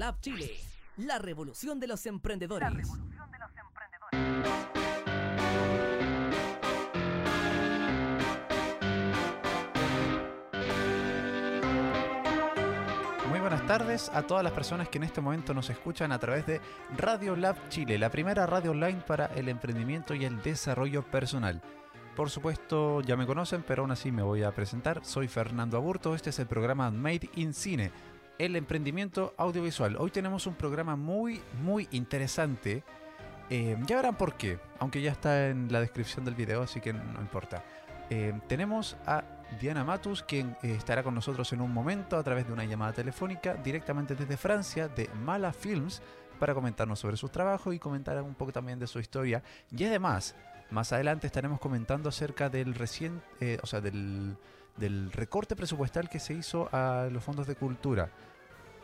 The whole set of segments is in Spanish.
Lab Chile, la revolución de los emprendedores. Muy buenas tardes a todas las personas que en este momento nos escuchan a través de Radio Lab Chile, la primera radio online para el emprendimiento y el desarrollo personal. Por supuesto, ya me conocen, pero aún así me voy a presentar. Soy Fernando Aburto, este es el programa Made in Cine, el emprendimiento audiovisual. Hoy tenemos un programa muy, muy interesante. Eh, ya verán por qué, aunque ya está en la descripción del video, así que no importa. Eh, tenemos a Diana Matus, quien eh, estará con nosotros en un momento a través de una llamada telefónica directamente desde Francia de Mala Films para comentarnos sobre su trabajo y comentar un poco también de su historia. Y además, más adelante estaremos comentando acerca del recién, o sea, del, del recorte presupuestal que se hizo a los fondos de cultura.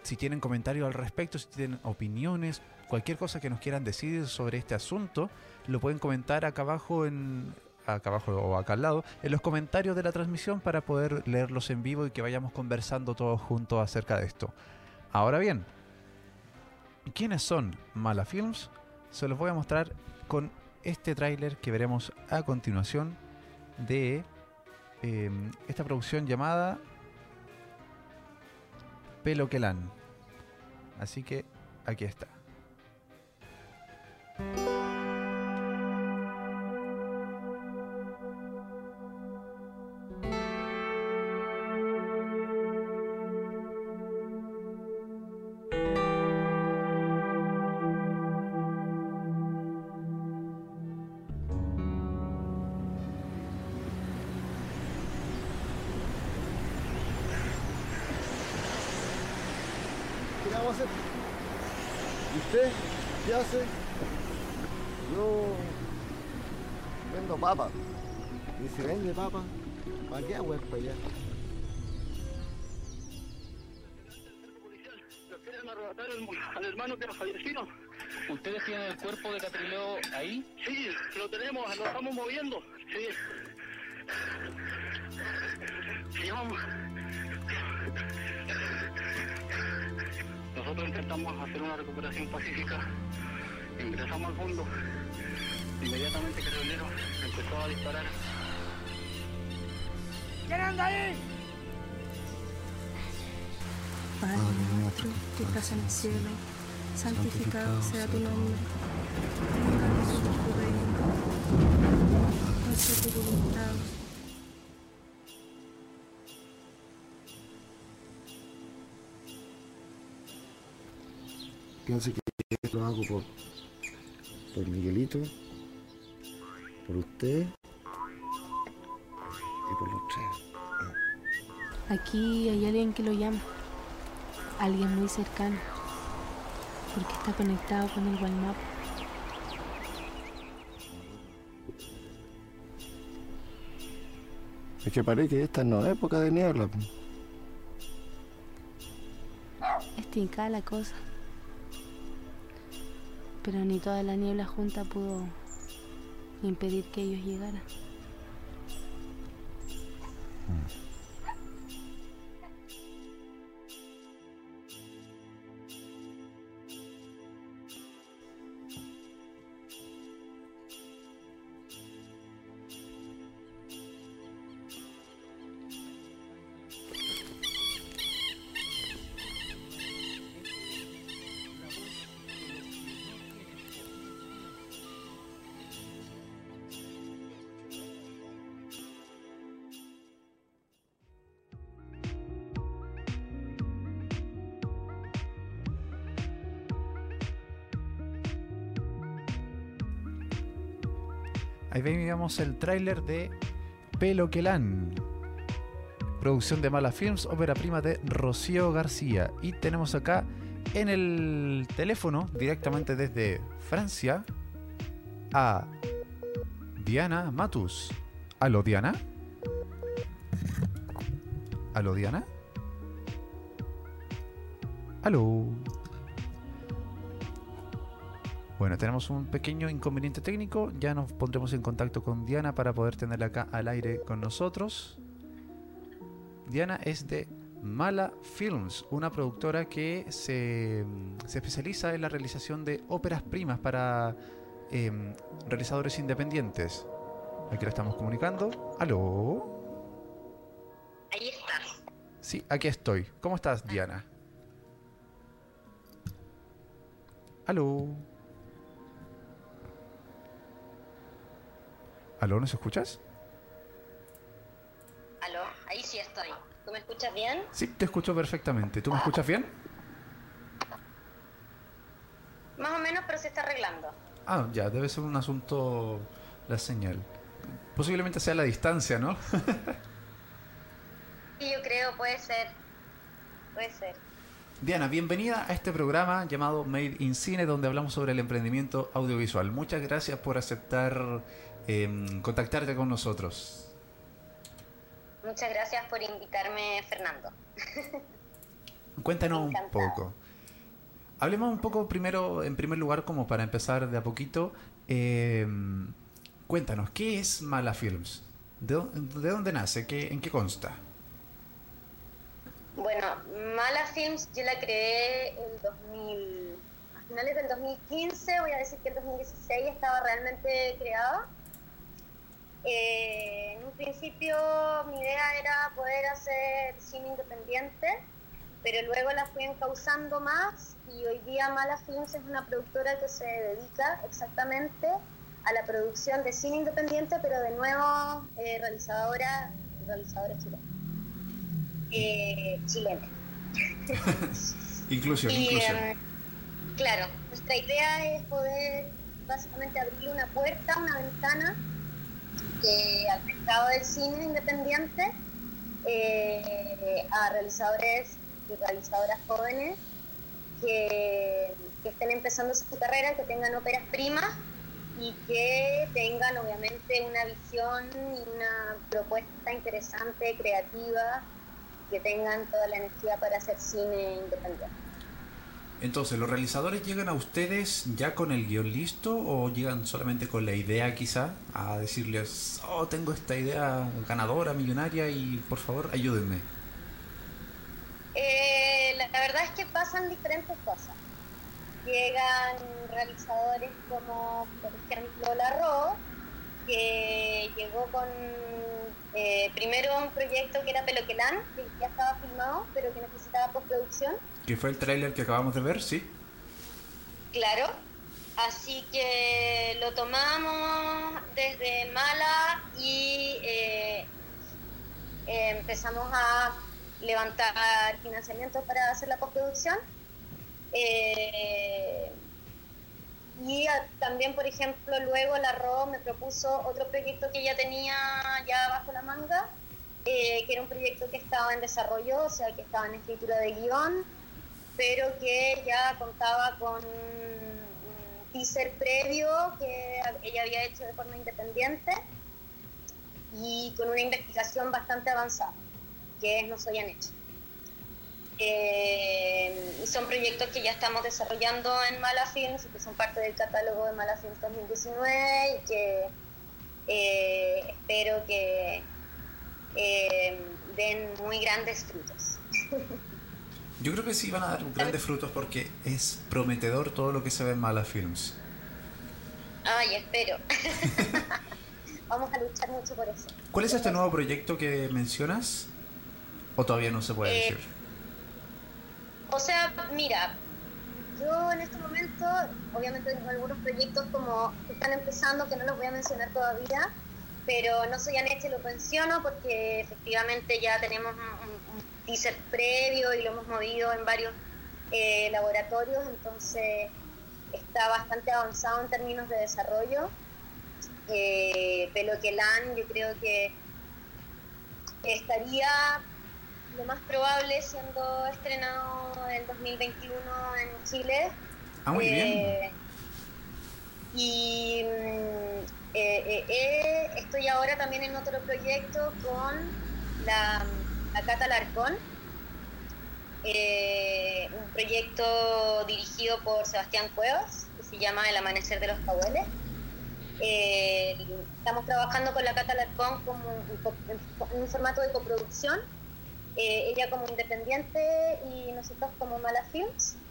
Si tienen comentarios al respecto, si tienen opiniones, cualquier cosa que nos quieran decir sobre este asunto, lo pueden comentar acá abajo en acá abajo o acá al lado en los comentarios de la transmisión para poder leerlos en vivo y que vayamos conversando todos juntos acerca de esto. Ahora bien, ¿quiénes son Mala Films? Se los voy a mostrar con este tráiler que veremos a continuación de eh, esta producción llamada Pelo Quelán. Así que aquí está. Vamos a hacer? ¿Y usted? ¿Qué hace? Yo vendo papa. Y si vende papa, ¿para qué hago para allá? Nos quieren arrebatar al, hermano que nos falleció. ¿Ustedes tienen el cuerpo de Catrileo ahí? Sí, lo tenemos, lo estamos moviendo. Sí. Sí, Nosotros intentamos hacer una recuperación pacífica. Ingresamos al fondo. Inmediatamente Carabinero empezó a disparar. Padre nuestro que estás en el cielo, santificado sea tu nombre. Venga a nosotros tu reino. Hágase tu voluntad. Piense que lo hago por, por Miguelito, por usted y por los tres. Aquí hay alguien que lo llama. Alguien muy cercano. Porque está conectado con el Walmap. Es que parece que esta no es época de niebla. po. Es tincada la cosa. Pero ni toda la niebla junta pudo impedir que ellos llegaran. Ahí veíamos el tráiler de Pelo Quelán. Producción de Mala Films, ópera prima de Rocío García. Y tenemos acá en el teléfono, directamente desde Francia, a Diana Matus. ¿Aló, Diana? ¿Aló, Diana? ¿Aló? Bueno, tenemos un pequeño inconveniente técnico. Ya nos pondremos en contacto con Diana para poder tenerla acá al aire con nosotros. Diana es de Mala Films, una productora que se, se especializa en la realización de óperas primas para em, realizadores independientes. Aquí la estamos comunicando. ¿Aló? Ahí estás. Sí, aquí estoy. ¿Cómo estás, Diana? ¿Aló? ¿Aló? ¿Nos escuchas? Aló, ahí sí estoy. ¿Tú me escuchas bien? Sí, te escucho perfectamente. ¿Tú me escuchas bien? Más o menos, pero se está arreglando. Ah, ya, debe ser un asunto la señal. Posiblemente sea la distancia, ¿no? Y yo creo, puede ser. Puede ser. Diana, bienvenida a este programa llamado Made in Cine, donde hablamos sobre el emprendimiento audiovisual. Muchas gracias por aceptar em, contactarte con nosotros. Muchas gracias por invitarme, Fernando. Cuéntanos un poco. Hablemos un poco primero, en primer lugar, como para empezar de a poquito. em, cuéntanos, ¿qué es Mala Films? ¿De, dó- de dónde nace? ¿Qué, ¿En qué consta? Bueno, Mala Films yo la creé el 2000, a finales del 2015, voy a decir que el 2016 estaba realmente creada. Eh, en un principio mi idea era poder hacer cine independiente, pero luego la fui encauzando más y hoy día Mala Films es una productora que se dedica exactamente a la producción de cine independiente, pero de nuevo eh, realizadora, realizadora chilena eh, chilena. Inclusión, Y, inclusión. em, claro, nuestra idea es poder básicamente abrir una puerta, una ventana eh, al mercado del cine independiente eh, a realizadores y realizadoras jóvenes que, que estén empezando su carrera, que tengan óperas primas y que tengan obviamente una visión y una propuesta interesante, creativa, que tengan toda la energía para hacer cine independiente. Entonces, ¿los realizadores llegan a ustedes ya con el guion listo o llegan solamente con la idea quizá a decirles, oh, tengo esta idea ganadora, millonaria y por favor ayúdenme? Eh, la, verdad es que pasan diferentes cosas. Llegan realizadores como, por ejemplo, Larro, que llegó con eh, primero un proyecto que era Peloquelán, que ya estaba filmado, pero que necesitaba postproducción. Que fue el tráiler que acabamos de ver, sí. Claro. Así que lo tomamos desde Mala y eh, eh, empezamos a levantar financiamiento para hacer la postproducción. Eh, y también, por ejemplo, luego la RO me propuso otro proyecto que ya tenía ya bajo la manga, que era un proyecto que estaba en desarrollo, o sea, que estaba en escritura de guion, pero que ya contaba con un teaser previo que ella había hecho de forma independiente y con una investigación bastante avanzada, que es No Soy hecho. Eh, son proyectos que ya estamos desarrollando en Mala Films y que son parte del catálogo de Mala Films 2019 y que eh, espero que eh, den muy grandes frutos. Yo creo que sí van a dar grandes frutos porque es prometedor todo lo que se ve en Mala Films. Ay, espero. Vamos a luchar mucho por eso. ¿Cuál es este nuevo proyecto que mencionas? ¿O todavía no se puede Eh, decir? O sea, mira, yo en este momento, obviamente tengo algunos proyectos como que están empezando, que no los voy a mencionar todavía, pero no soy Aneche, lo menciono porque efectivamente ya tenemos un, teaser previo y lo hemos movido en varios eh, laboratorios, entonces está bastante avanzado en términos de desarrollo. Eh, Peloquelán, yo creo que estaría lo más probable siendo estrenado en 2021 en Chile. Ah, muy bien. Eh, Y mm, eh, estoy ahora también en otro proyecto con la, la Cata Larcón, eh, un proyecto dirigido por Sebastián Cuevas, que se llama El Amanecer de los Cahueles. Eh, estamos trabajando con la Cata Larcón como en un formato de coproducción Eh, ella como independiente y nosotros como Mala Films.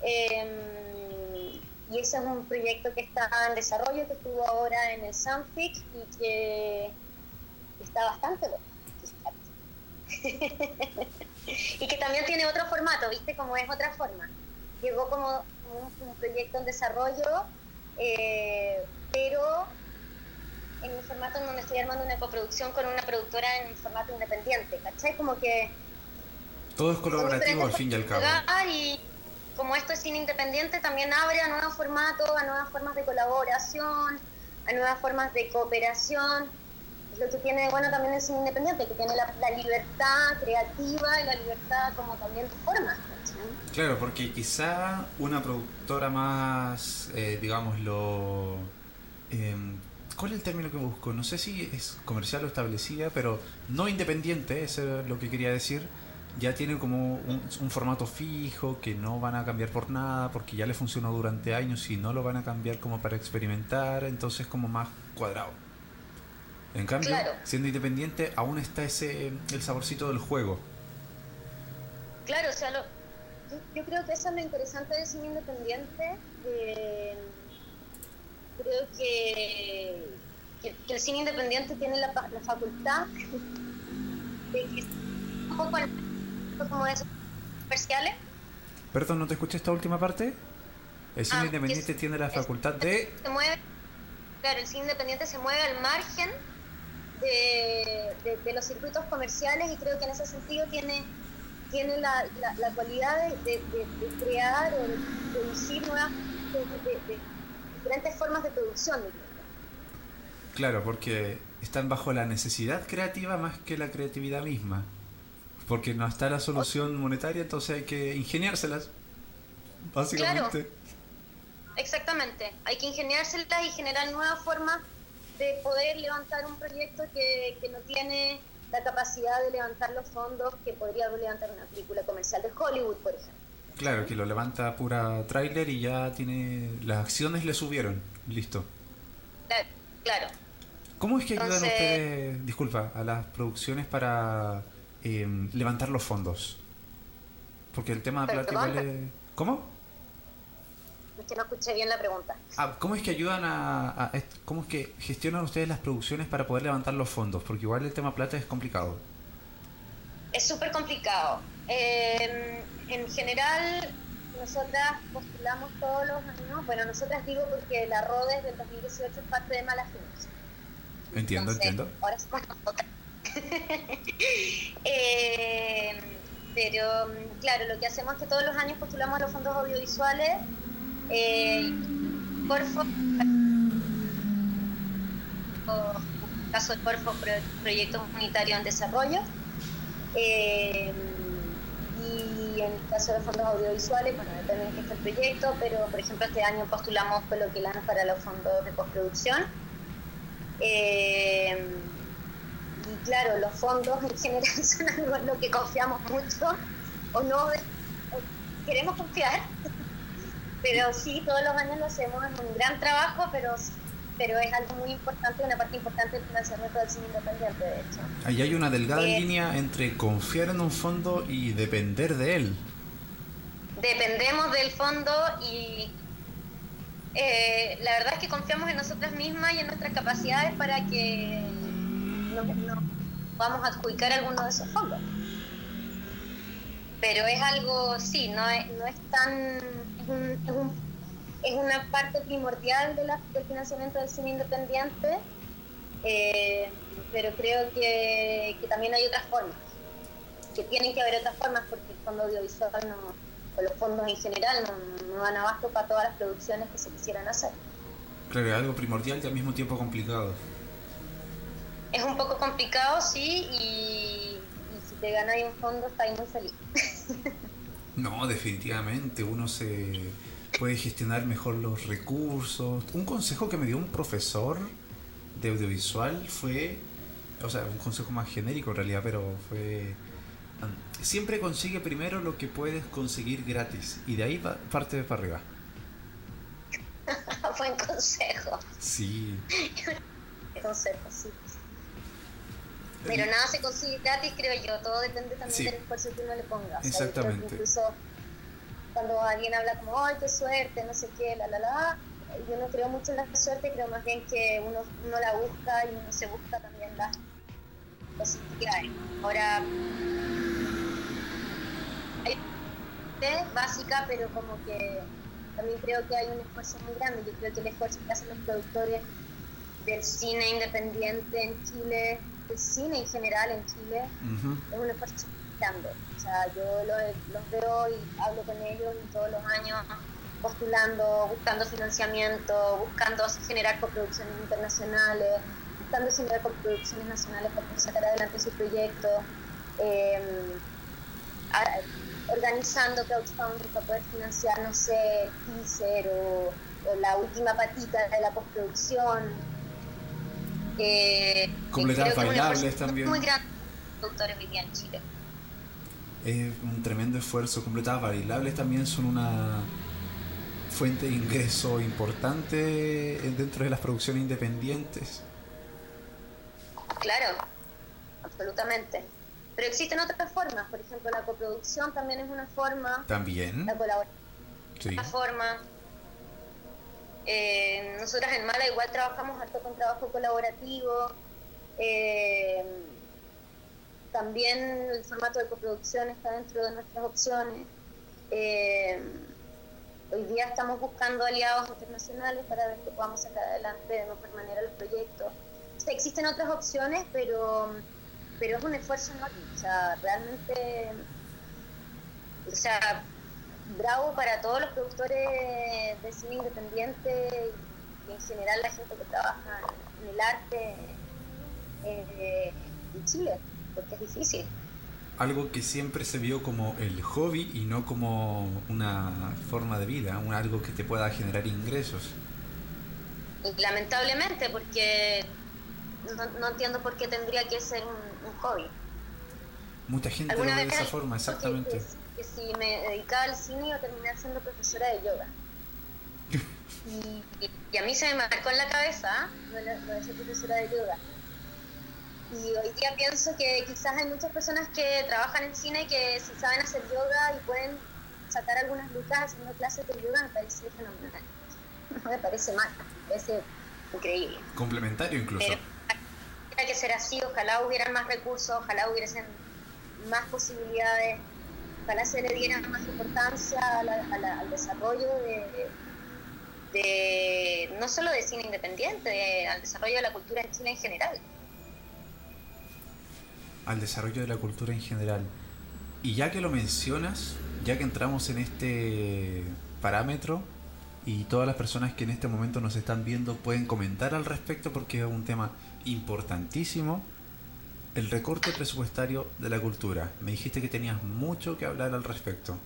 Em, y ese es un proyecto que está en desarrollo, que estuvo ahora en el Sunfic y que está bastante bueno. Y que también tiene otro formato, ¿viste? Como es otra forma. Llegó como un, un proyecto en desarrollo, eh, pero en un formato en donde estoy armando una coproducción con una productora en un formato independiente, ¿cachai? Como que... Todo es colaborativo al fin y al cabo. Y como esto es cine independiente, también abre a nuevos formatos, a nuevas formas de colaboración, a nuevas formas de cooperación. Es lo que tiene bueno también cine independiente, que tiene la, libertad creativa y la libertad como también de. ¿cachai? Claro, porque quizá una productora más, eh, digámoslo, em, ¿cuál es el término que busco? No sé si es comercial o establecida, pero no independiente, eso es lo que quería decir. Ya tiene como un formato fijo que no van a cambiar por nada, porque ya le funcionó durante años y no lo van a cambiar como para experimentar, entonces como más cuadrado. En cambio, Claro. siendo independiente, aún está ese el saborcito del juego. Claro, o sea, lo- yo, yo creo que eso es lo interesante del cine independiente. eh, creo que, que, que el cine independiente tiene la, la facultad de que un poco en- como de esos comerciales. Perdón, ¿no te escuché esta última parte? El cine Ah, independiente es- tiene la facultad de... se mueve, claro, el cine independiente se mueve al margen de, de- de los circuitos comerciales y creo que en ese sentido tiene, tiene la, la- la cualidad de, crear o de producir nuevas, diferentes formas de producción. Claro, porque están bajo la necesidad creativa más que la creatividad misma. Porque no está la solución monetaria, entonces hay que ingeniárselas. Básicamente. Exactamente, hay que ingeniárselas y generar nuevas formas de poder levantar un proyecto que, que no tiene la capacidad de levantar los fondos que podría levantar una película comercial de Hollywood, por ejemplo. Claro, que lo levanta pura trailer y ya tiene... Las acciones le subieron. Listo. Claro, claro. ¿Cómo es que ayudan Entonces- ustedes, disculpa, a las producciones para eh, levantar los fondos? Porque el tema de plata igual es... ¿Cómo? Es que no escuché bien la pregunta. Ah, ¿Cómo es que ayudan a, a ¿Cómo es que gestionan ustedes las producciones para poder levantar los fondos? Porque igual el tema plata es complicado. Es súper complicado. Eh, en general, nosotras postulamos todos los años, bueno, nosotras digo porque la RODES del 2018 es parte de Malas Films. Entiendo, Entonces, entiendo. Ahora somos nosotras. Eh, pero, claro, lo que hacemos es que todos los años postulamos los fondos audiovisuales. Eh, Corfo, o, en caso de Corfo, pro- proyectos unitarios en desarrollo. Eh, y en el caso de fondos audiovisuales, bueno, depende de qué esté el proyecto, pero por ejemplo este año postulamos coloquiales para los fondos de postproducción. Eh, y claro, los fondos en general son algo en lo que confiamos mucho, o no queremos confiar, pero sí, todos los años lo hacemos, es un gran trabajo, pero, pero es algo muy importante, una parte importante del financiamiento del cine independiente, de hecho. Ahí hay una delgada Eh, línea entre confiar en un fondo y depender de él. dependemos del fondo y eh, la verdad es que confiamos en nosotras mismas y en nuestras capacidades para que nos, nos podamos adjudicar alguno de esos fondos. Pero es algo, sí, no es, no es tan... Es, un- es un- es una parte primordial de la- del financiamiento del cine independiente, eh, pero creo que, que también hay otras formas que tienen que haber otras formas porque el fondo audiovisual no, o los fondos en general no, no dan abasto para todas las producciones que se quisieran hacer. Claro, es algo primordial y al mismo tiempo complicado. Es un poco complicado, sí, y, y si te ganas un fondo estás muy feliz. No, definitivamente, uno se puede gestionar mejor los recursos. Un consejo que me dio un profesor de audiovisual fue, o sea, un consejo más genérico en realidad, pero fue, um, siempre consigue primero lo que puedes conseguir gratis y de ahí va- parte para arriba. Buen consejo. Sí. Consejo, sí. Pero nada se consigue gratis, creo yo. Todo depende también Sí. del esfuerzo que uno le ponga. O sea, Exactamente. incluso cuando alguien habla como, ¡ay, qué suerte! No sé qué, la, la, la. Yo no creo mucho en la suerte, creo más bien que uno, uno la busca y uno se busca también las posibilidades. Ahora, hay básica, pero como que también creo que hay un esfuerzo muy grande. Yo creo que el esfuerzo que hacen los productores del cine independiente en Chile, del cine en general en Chile, es un esfuerzo grande. O sea, yo lo- los veo y hablo con ellos y todos los años postulando, buscando financiamiento, buscando generar coproducciones internacionales, buscando generar coproducciones nacionales para poder sacar adelante su proyecto, eh, a- organizando crowdfunding para poder financiar, no sé, teaser o, o la última patita de la postproducción. Eh, Completar bailables también. Muy grande productores hoy día en Chile. Es un tremendo esfuerzo. Completadas bailables también son una fuente de ingreso importante dentro de las producciones independientes. Claro, absolutamente. Pero existen otras formas, por ejemplo, la coproducción también es una forma, También. la colaboración Sí. es una forma. Eh, nosotras en Mala igual trabajamos harto con trabajo colaborativo. Eh, también el formato de coproducción está dentro de nuestras opciones. Eh, hoy día estamos buscando aliados internacionales para ver que podamos sacar adelante de mejor manera los proyectos. O sea, existen otras opciones, pero, pero es un esfuerzo enorme. O sea, realmente, o sea, bravo para todos los productores de cine independiente y en general la gente que trabaja en el arte eh, en Chile, porque es difícil. Algo que siempre se vio como el hobby y no como una forma de vida, un algo que te pueda generar ingresos. Y lamentablemente, porque no, no entiendo por qué tendría que ser un, un hobby. Mucha gente lo ve de esa forma, exactamente. Que si me dedicaba al cine iba a terminar siendo profesora de yoga. Y, a mí se me marcó en la cabeza ¿eh? lo de, ser profesora de yoga. Y hoy día pienso que quizás hay muchas personas que trabajan en cine que si saben hacer yoga y pueden sacar algunas lucas haciendo clases de yoga, me parece fenomenal. No me parece mal, me parece increíble. Complementario incluso. Pero que ser así, ojalá hubieran más recursos, ojalá hubiesen más posibilidades, ojalá se le diera más importancia a la- al desarrollo de, de- no solo de cine independiente, de- al desarrollo de la cultura en Chile en general. al desarrollo de la cultura en general. Y ya que lo mencionas, ya que entramos en este parámetro y todas las personas que en este momento nos están viendo pueden comentar al respecto porque es un tema importantísimo, el recorte presupuestario de la cultura. Me dijiste que tenías mucho que hablar al respecto.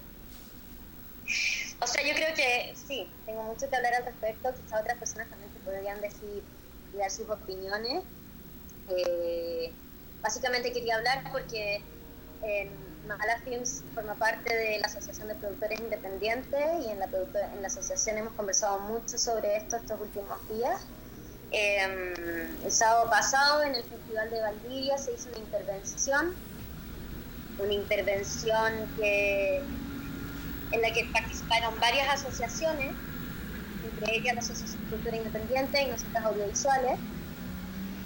O sea, yo creo que sí, tengo mucho que hablar al respecto, quizás otras personas también te podrían decir y dar sus opiniones. Eh, básicamente quería hablar porque eh, Mahala Films forma parte de la Asociación de Productores Independientes y en la, en la asociación hemos conversado mucho sobre esto estos últimos días. Eh, el sábado pasado en el Festival de Valdivia se hizo una intervención, una intervención que en la que participaron varias asociaciones, entre ellas la Asociación de Cultura Independiente y nosotras audiovisuales,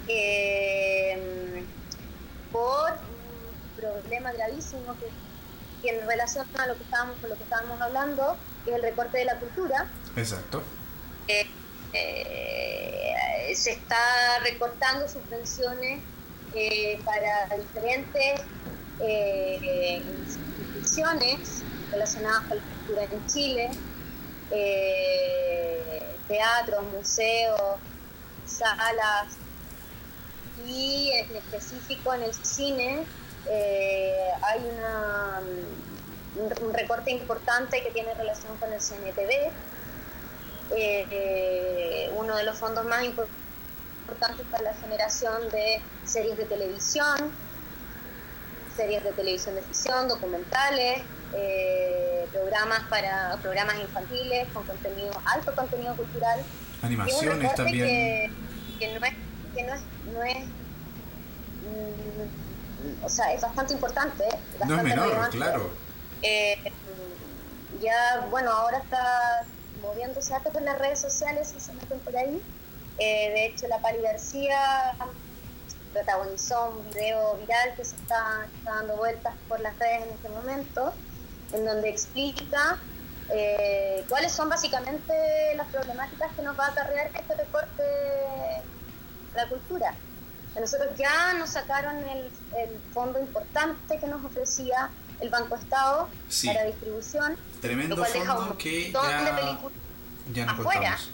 eh, por un problema gravísimo que, que en relación a lo que estábamos, con lo que estábamos hablando, que es el recorte de la cultura. Exacto. Eh, eh, se está recortando subvenciones eh, para diferentes eh, instituciones relacionadas con la cultura en Chile, eh, teatros, museos, salas, y en específico en el cine hay una, un, un recorte importante que tiene relación con el CNTV, uno de los fondos más impor- importantes para la generación de series de televisión, series de televisión de ficción, documentales, eh, programas para programas infantiles con contenido, alto contenido cultural. Animaciones también. Que, que no es, que no es, no es mm, o sea, es bastante importante. No es bastante menor, relevante. claro. Eh, ya, bueno, ahora está moviéndose harto por las redes sociales y se meten por ahí. Eh, de hecho, la Pali García protagonizó un video viral que se está, está dando vueltas por las redes en este momento, en donde explica eh, cuáles son básicamente las problemáticas que nos va a acarrear este recorte la cultura. A Nosotros ya nos sacaron el, el fondo importante que nos ofrecía el Banco Estado Sí. para distribución, Tremendo lo cual deja un fondo que montón de ya, películas ya no afuera. contamos.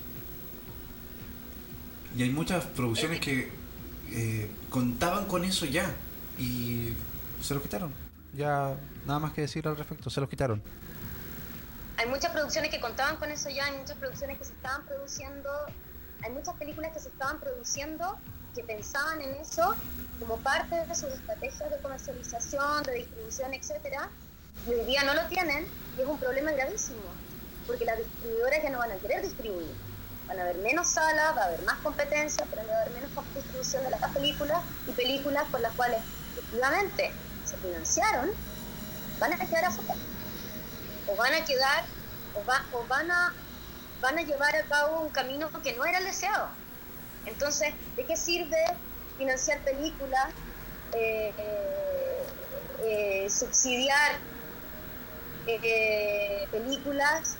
Y hay muchas producciones que eh, contaban con eso ya y se los quitaron. Ya nada más que decir al respecto, se los quitaron. Hay muchas producciones que contaban con eso ya, hay muchas producciones que se estaban produciendo, hay muchas películas que se estaban produciendo que pensaban en eso como parte de sus estrategias de comercialización, de distribución, etcétera, y hoy día no lo tienen y es un problema gravísimo, porque las distribuidoras ya no van a querer distribuir. Van a haber menos salas, va a haber más competencia, pero va a haber menos distribución de las películas y películas por las cuales efectivamente se financiaron, van a quedar afuera o van a quedar o, o van a van a llevar a cabo un camino que no era el deseado. Entonces, ¿de qué sirve financiar películas, eh, eh, eh, subsidiar películas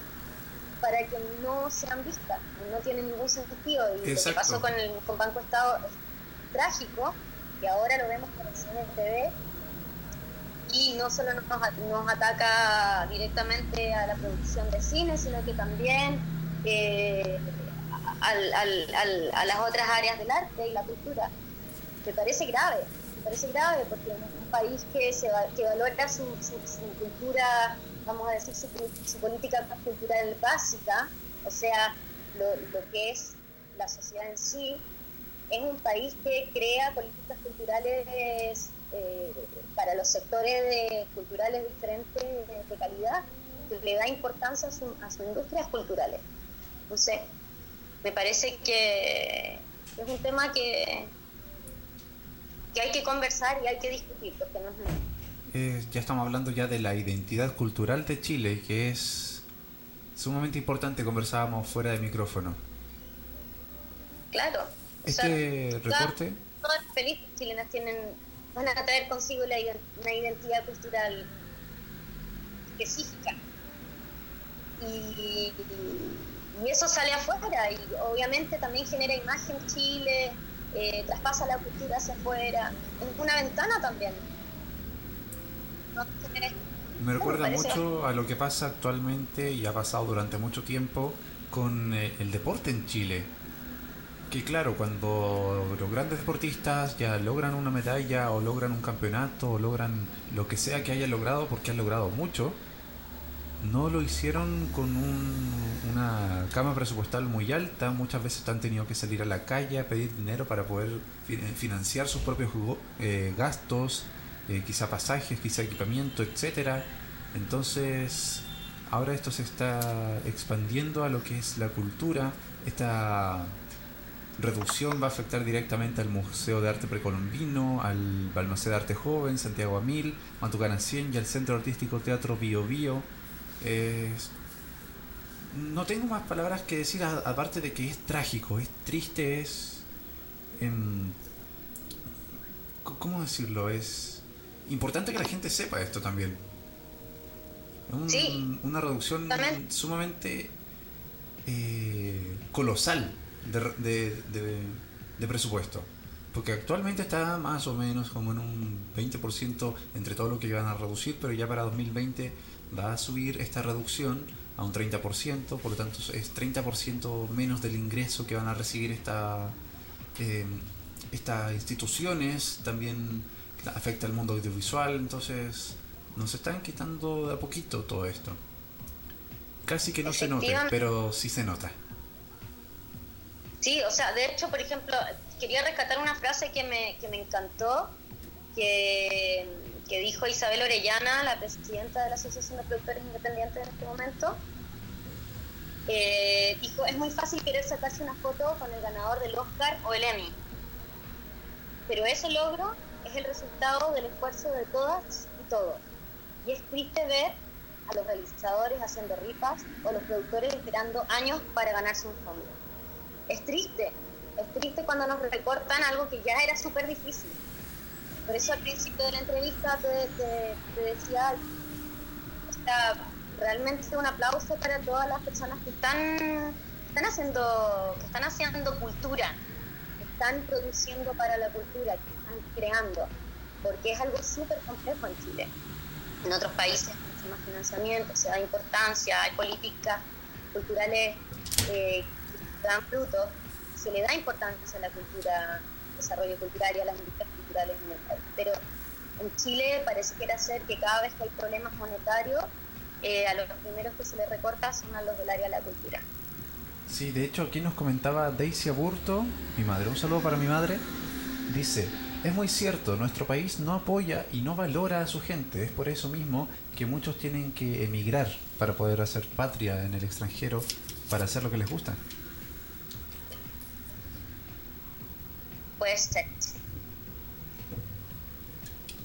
para que no sean vistas? No tiene ningún sentido. Y lo que pasó con el con Banco Estado es trágico, y ahora lo vemos con el TV, y no solo nos, nos ataca directamente a la producción de cine, sino que también eh, al- al- al- a las otras áreas del arte y la cultura. Me parece grave, me parece grave porque en un país que, se, que valora su, su- su cultura, vamos a decir, su, su política cultural básica, o sea, lo, lo que es la sociedad en sí, es un país que crea políticas culturales eh, para los sectores culturales diferentes de, calidad, que le da importancia a, su- sus industrias culturales. Entonces, me parece que es un tema que, que hay que conversar y hay que discutir, porque no es. Eh, ya estamos hablando ya de la identidad cultural de Chile, que es sumamente importante. Conversábamos fuera de micrófono. Claro. o sea, Este todas- recorte, todas las películas chilenas tienen, van a traer consigo la una identidad cultural específica. Y, y eso sale afuera y obviamente también genera imagen Chile, eh, traspasa la cultura hacia afuera. Es una ventana también. Entonces, me recuerda parece- mucho a lo que pasa actualmente y ha pasado durante mucho tiempo con eh, el deporte en Chile. Que claro, cuando los grandes deportistas ya logran una medalla o logran un campeonato o logran lo que sea que hayan logrado, porque han logrado mucho, no lo hicieron con un- una cama presupuestal muy alta. Muchas veces han tenido que salir a la calle a pedir dinero para poder fi- financiar sus propios eh, gastos, eh, quizá pasajes, quizá equipamiento, etcétera. Entonces, ahora esto se está expandiendo a lo que es la cultura. Esta reducción va a afectar directamente al Museo de Arte Precolombino, al Balmaceda de Arte Joven, Santiago Amil, Matucana 100 y al Centro Artístico Teatro Bio Bio. No tengo más palabras que decir aparte de que es trágico, es triste, es... em, ¿Cómo decirlo? Es importante que la gente sepa esto también. Es un- Sí. Una reducción También. sumamente eh, colosal de, re- de- de- de presupuesto. Porque actualmente está más o menos como en un 20% entre todo lo que iban a reducir, pero ya para 2020 va a subir esta reducción a un 30%, por lo tanto es 30% menos del ingreso que van a recibir esta, eh, estas instituciones, también afecta al mundo audiovisual, entonces nos están quitando de a poquito todo esto. Casi que no se Efectivamente. pero sí se nota. Sí, o sea, de hecho, por ejemplo, quería rescatar una frase que me, que me encantó, que, que dijo Isabel Orellana, la presidenta de la Asociación de Productores Independientes en este momento. Eh, dijo, es muy fácil querer sacarse una foto con el ganador del Oscar o el Emmy, pero ese logro es el resultado del esfuerzo de todas y todos. Y es triste ver a los realizadores haciendo rifas o los productores esperando años para ganarse un fondo. Es triste, es triste cuando nos recortan algo que ya era súper difícil. Por eso al principio de la entrevista te, te- te decía, está realmente un aplauso para todas las personas que están, están haciendo, que están haciendo cultura, que están produciendo para la cultura, creando, porque es algo súper complejo en Chile. En otros países hay mucho más financiamiento, se da importancia, hay políticas culturales eh, que dan frutos, se le da importancia a la cultura, desarrollo cultural y a las industrias culturales en el país. Pero en Chile parece que era ser que cada vez que hay problemas monetarios, eh, a los primeros que se le recorta son a los del área de la cultura. Sí, de hecho aquí nos comentaba Daisy Aburto, mi madre, un saludo para mi madre, dice, es muy cierto, nuestro país no apoya y no valora a su gente, es por eso mismo que muchos tienen que emigrar para poder hacer patria en el extranjero, para hacer lo que les gusta. Puede ser.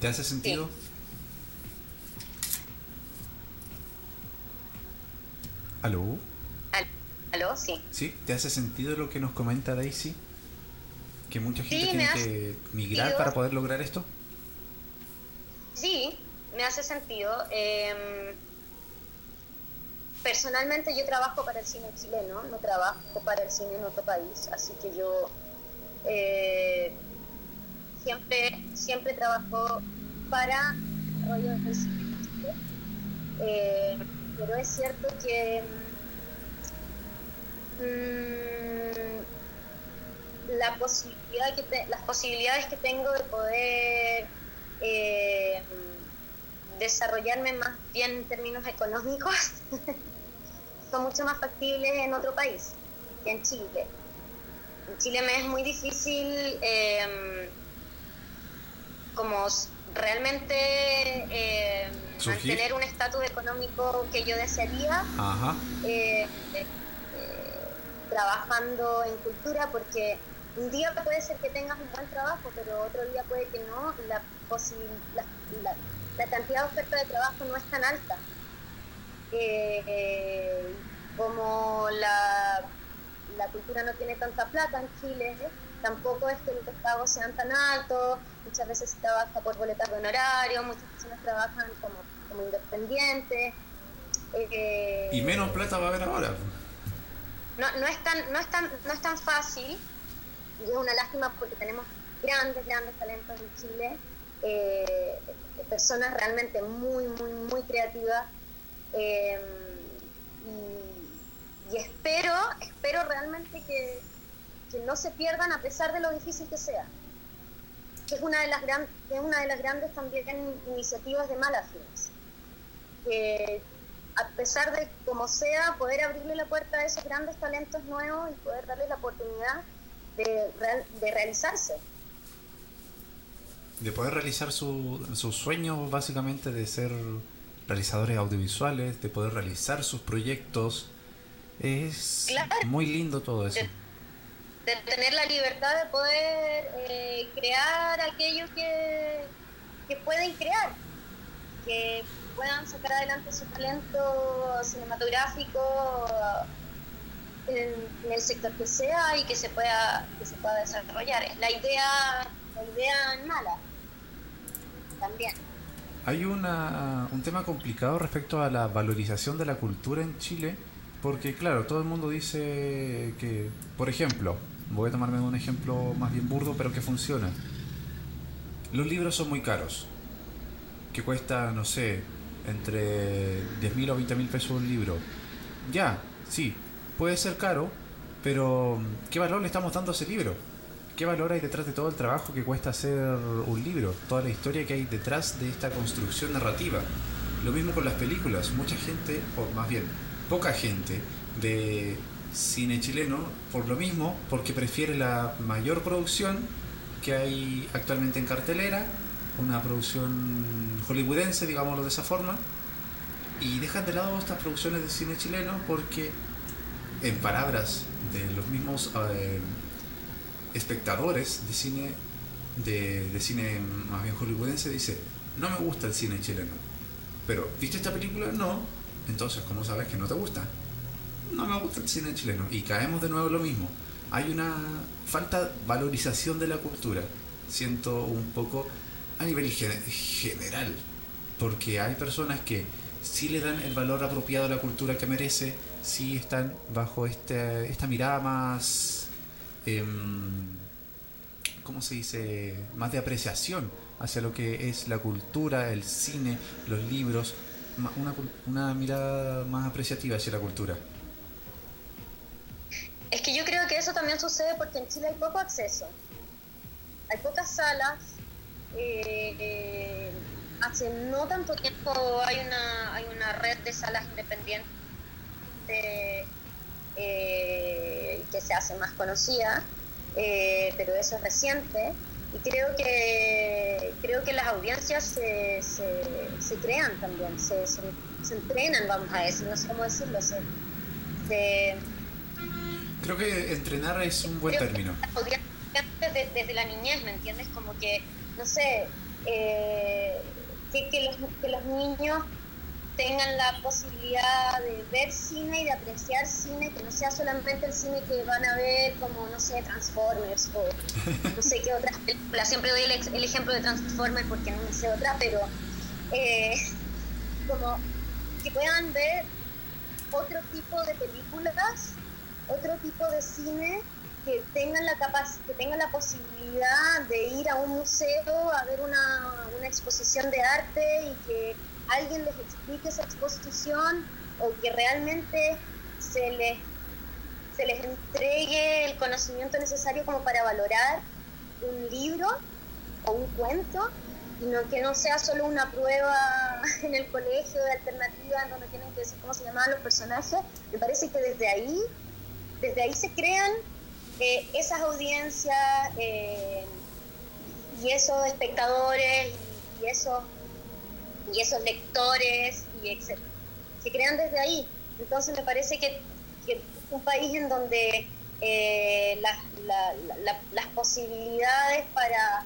¿Te hace sentido? ¿Aló? Al- ¿Aló? Sí. ¿Sí? ¿Te hace sentido lo que nos comenta Daisy? ¿Que mucha gente Sí, tiene que migrar sentido. para poder lograr esto? Sí, me hace sentido. Em, personalmente yo trabajo para el cine chileno, no trabajo para el cine en otro país, así que yo eh, siempre, siempre trabajo para el del cine. Eh, pero es cierto que mm, la posibilidad que te- las posibilidades que tengo de poder eh, desarrollarme más bien en términos económicos son mucho más factibles en otro país que en Chile. En Chile me es muy difícil eh, como realmente eh, mantener un estatus económico que yo desearía Ajá. eh, eh, trabajando en cultura porque un día puede ser que tengas un buen trabajo, pero otro día puede que no, la, la, la- la cantidad de oferta de trabajo no es tan alta. Eh, eh, como la, la cultura no tiene tanta plata en Chile, tampoco es que los pagos sean tan altos, muchas veces se trabaja por boletas de honorario, muchas personas trabajan como, como independientes. eh, Y menos plata va a haber ahora. no, no, es tan, no, es tan, no es tan fácil y es una lástima porque tenemos grandes, grandes talentos en Chile, eh, personas realmente muy, muy, muy creativas eh, y, espero, espero realmente que, que no se pierdan a pesar de lo difícil que sea. Que es una de las, gran, es una de las grandes también iniciativas de Malafines. Que a pesar de como sea, poder abrirle la puerta a esos grandes talentos nuevos y poder darles la oportunidad de, de realizarse. De poder realizar su, sus sueños básicamente de ser realizadores audiovisuales, de poder realizar sus proyectos. Es Claro. muy lindo todo eso. De tener la libertad de poder eh, crear aquello que, que pueden crear, que puedan sacar adelante su talento cinematográfico en, el sector que sea y que se pueda que se pueda desarrollar. Es la idea, la idea mala también. Hay una, un tema complicado respecto a la valorización de la cultura en Chile, porque claro, todo el mundo dice que, por ejemplo, voy a tomarme un ejemplo más bien burdo, pero que funciona. Los libros son muy caros, que cuesta, no sé, entre 10.000 o 20.000 pesos un libro. Ya, sí, puede ser caro, pero ¿qué valor le estamos dando a ese libro? ¿Qué valor hay detrás de todo el trabajo que cuesta hacer un libro? Toda la historia que hay detrás de esta construcción narrativa. Lo mismo con las películas. Mucha gente, o más bien, poca gente de cine chileno, por lo mismo, porque prefiere la mayor producción que hay actualmente en cartelera, una producción hollywoodense, digámoslo de esa forma, y dejan de lado estas producciones de cine chileno porque, en palabras de los mismos eh, espectadores de cine, de, de cine más bien hollywoodense dice, no me gusta el cine chileno. Pero, ¿viste esta película? No. Entonces, ¿cómo sabes que no te gusta? No me gusta el cine chileno. Y caemos de nuevo en lo mismo. Hay una falta valorización de la cultura. Siento un poco a nivel gen- general. Porque hay personas que sí le dan el valor apropiado a la cultura que merece, sí están bajo este, esta mirada más... em, ¿cómo se dice? Más de apreciación hacia lo que es la cultura, el cine, los libros, una, una mirada más apreciativa hacia la cultura. Es que yo creo que eso también sucede porque en Chile hay poco acceso. Hay pocas salas. eh, eh, hace no tanto tiempo hay una, hay una red de salas independientes eh, que se hace más conocida, eh, pero eso es reciente. Y creo que creo que las audiencias se, se, se crean también, se, se, se entrenan, vamos a decir, no sé cómo decirlo, se, Creo que entrenar es un buen término. las audiencias Desde, desde la niñez, ¿me entiendes? Como que, no sé, eh, que, los, que los niños tengan la posibilidad de ver cine y de apreciar cine, que no sea solamente el cine que van a ver como, no sé, Transformers o no sé qué otras películas. Siempre doy el, el ejemplo de Transformers porque no me sé otra, pero eh, como que puedan ver otro tipo de películas, otro tipo de cine que tengan la capac- que tengan la posibilidad de ir a un museo a ver una, una exposición de arte y que alguien les explique esa exposición o que realmente se les se les entregue el conocimiento necesario como para valorar un libro o un cuento y no que no sea solo una prueba en el colegio de alternativas donde tienen que decir cómo se llamaban los personajes. Me parece que desde ahí desde ahí se crean eh, esas audiencias eh, y esos espectadores y, esos y esos lectores. Se crean desde ahí. Entonces me parece que, un país en donde eh, las, la- la- la- las posibilidades para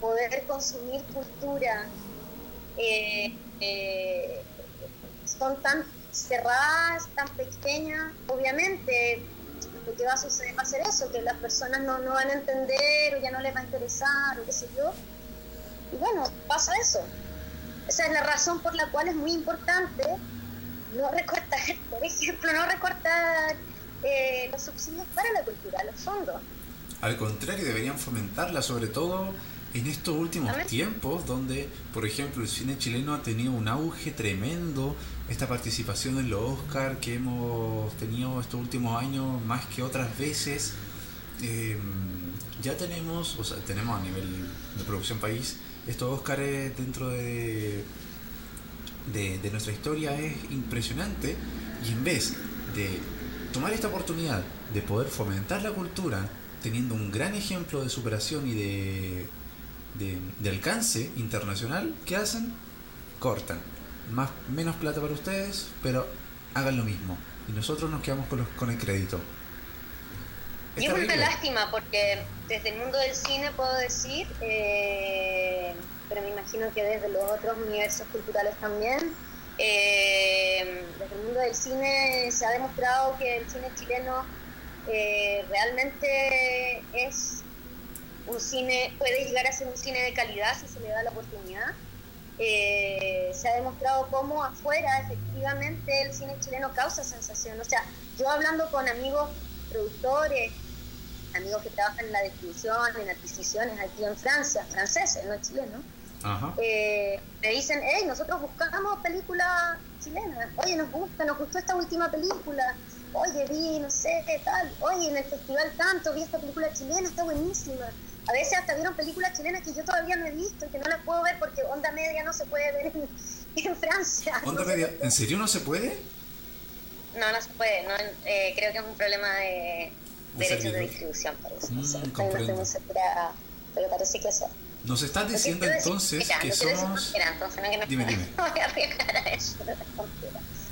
poder consumir cultura son tan cerradas, tan pequeñas, obviamente que va a suceder va a ser eso, que las personas no, no van a entender o ya no les va a interesar o qué sé yo. Y bueno, pasa eso. Esa es la razón por la cual es muy importante no recortar, por ejemplo, no recortar eh, los subsidios para la cultura, los fondos. Al contrario, deberían fomentarla, sobre todo en estos últimos tiempos, donde, por ejemplo, el cine chileno ha tenido un auge tremendo, esta participación en los Oscar que hemos tenido estos últimos años más que otras veces. Eh, ya tenemos, o sea, tenemos a nivel de producción país, estos Oscars dentro de, de, de nuestra historia es impresionante y en vez de tomar esta oportunidad de poder fomentar la cultura teniendo un gran ejemplo de superación y de, de, de alcance internacional, ¿qué hacen? Cortan. Más, menos plata para ustedes, pero hagan lo mismo. Y nosotros nos quedamos con, los, con el crédito. Y es una lástima porque desde el mundo del cine puedo decir, eh, pero me imagino que desde los otros universos culturales también, eh, desde el mundo del cine se ha demostrado que el cine chileno eh, realmente es un cine, puede llegar a ser un cine de calidad si se le da la oportunidad. Eh, se ha demostrado cómo afuera efectivamente el cine chileno causa sensación. O sea, yo hablando con amigos productores, amigos que trabajan en la distribución, en adquisiciones aquí en Francia, franceses, no chilenos, eh, me dicen, hey, nosotros buscamos películas chilenas, oye, nos gusta, nos gustó esta última película, oye, vi, no sé, qué tal, oye, en el festival tanto, vi esta película chilena, está buenísima. A veces hasta vieron películas chilenas que yo todavía no he visto y que no las puedo ver porque Onda Media no se puede ver en, en Francia. Onda No media. ¿En serio no se puede? No, no se puede. No, eh, creo que es un problema de De derechos de distribución, parece. Mm, no sé, no comprendo. estoy muy segura, pero parece que eso. Nos estás diciendo decir- entonces que somos... entonces no, que no, Dime, dime. no voy a arriesgar a eso.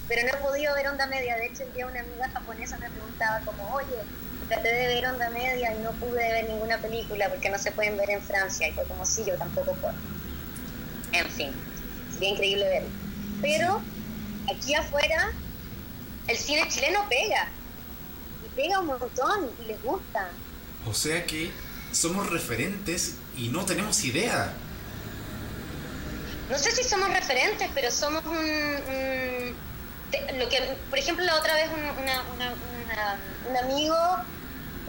Pero no he podido ver onda media. De hecho, el día una amiga japonesa me preguntaba como, oye, traté de ver Onda Media y no pude ver ninguna película porque no se pueden ver en Francia y fue como si yo tampoco puedo. En fin, sería increíble verlo. Pero aquí afuera el cine chileno pega. Y pega un montón y les gusta. O sea que somos referentes y no tenemos idea. No sé si somos referentes, pero somos un... un- te- lo que, por ejemplo, la otra vez un, una- una- una- un amigo,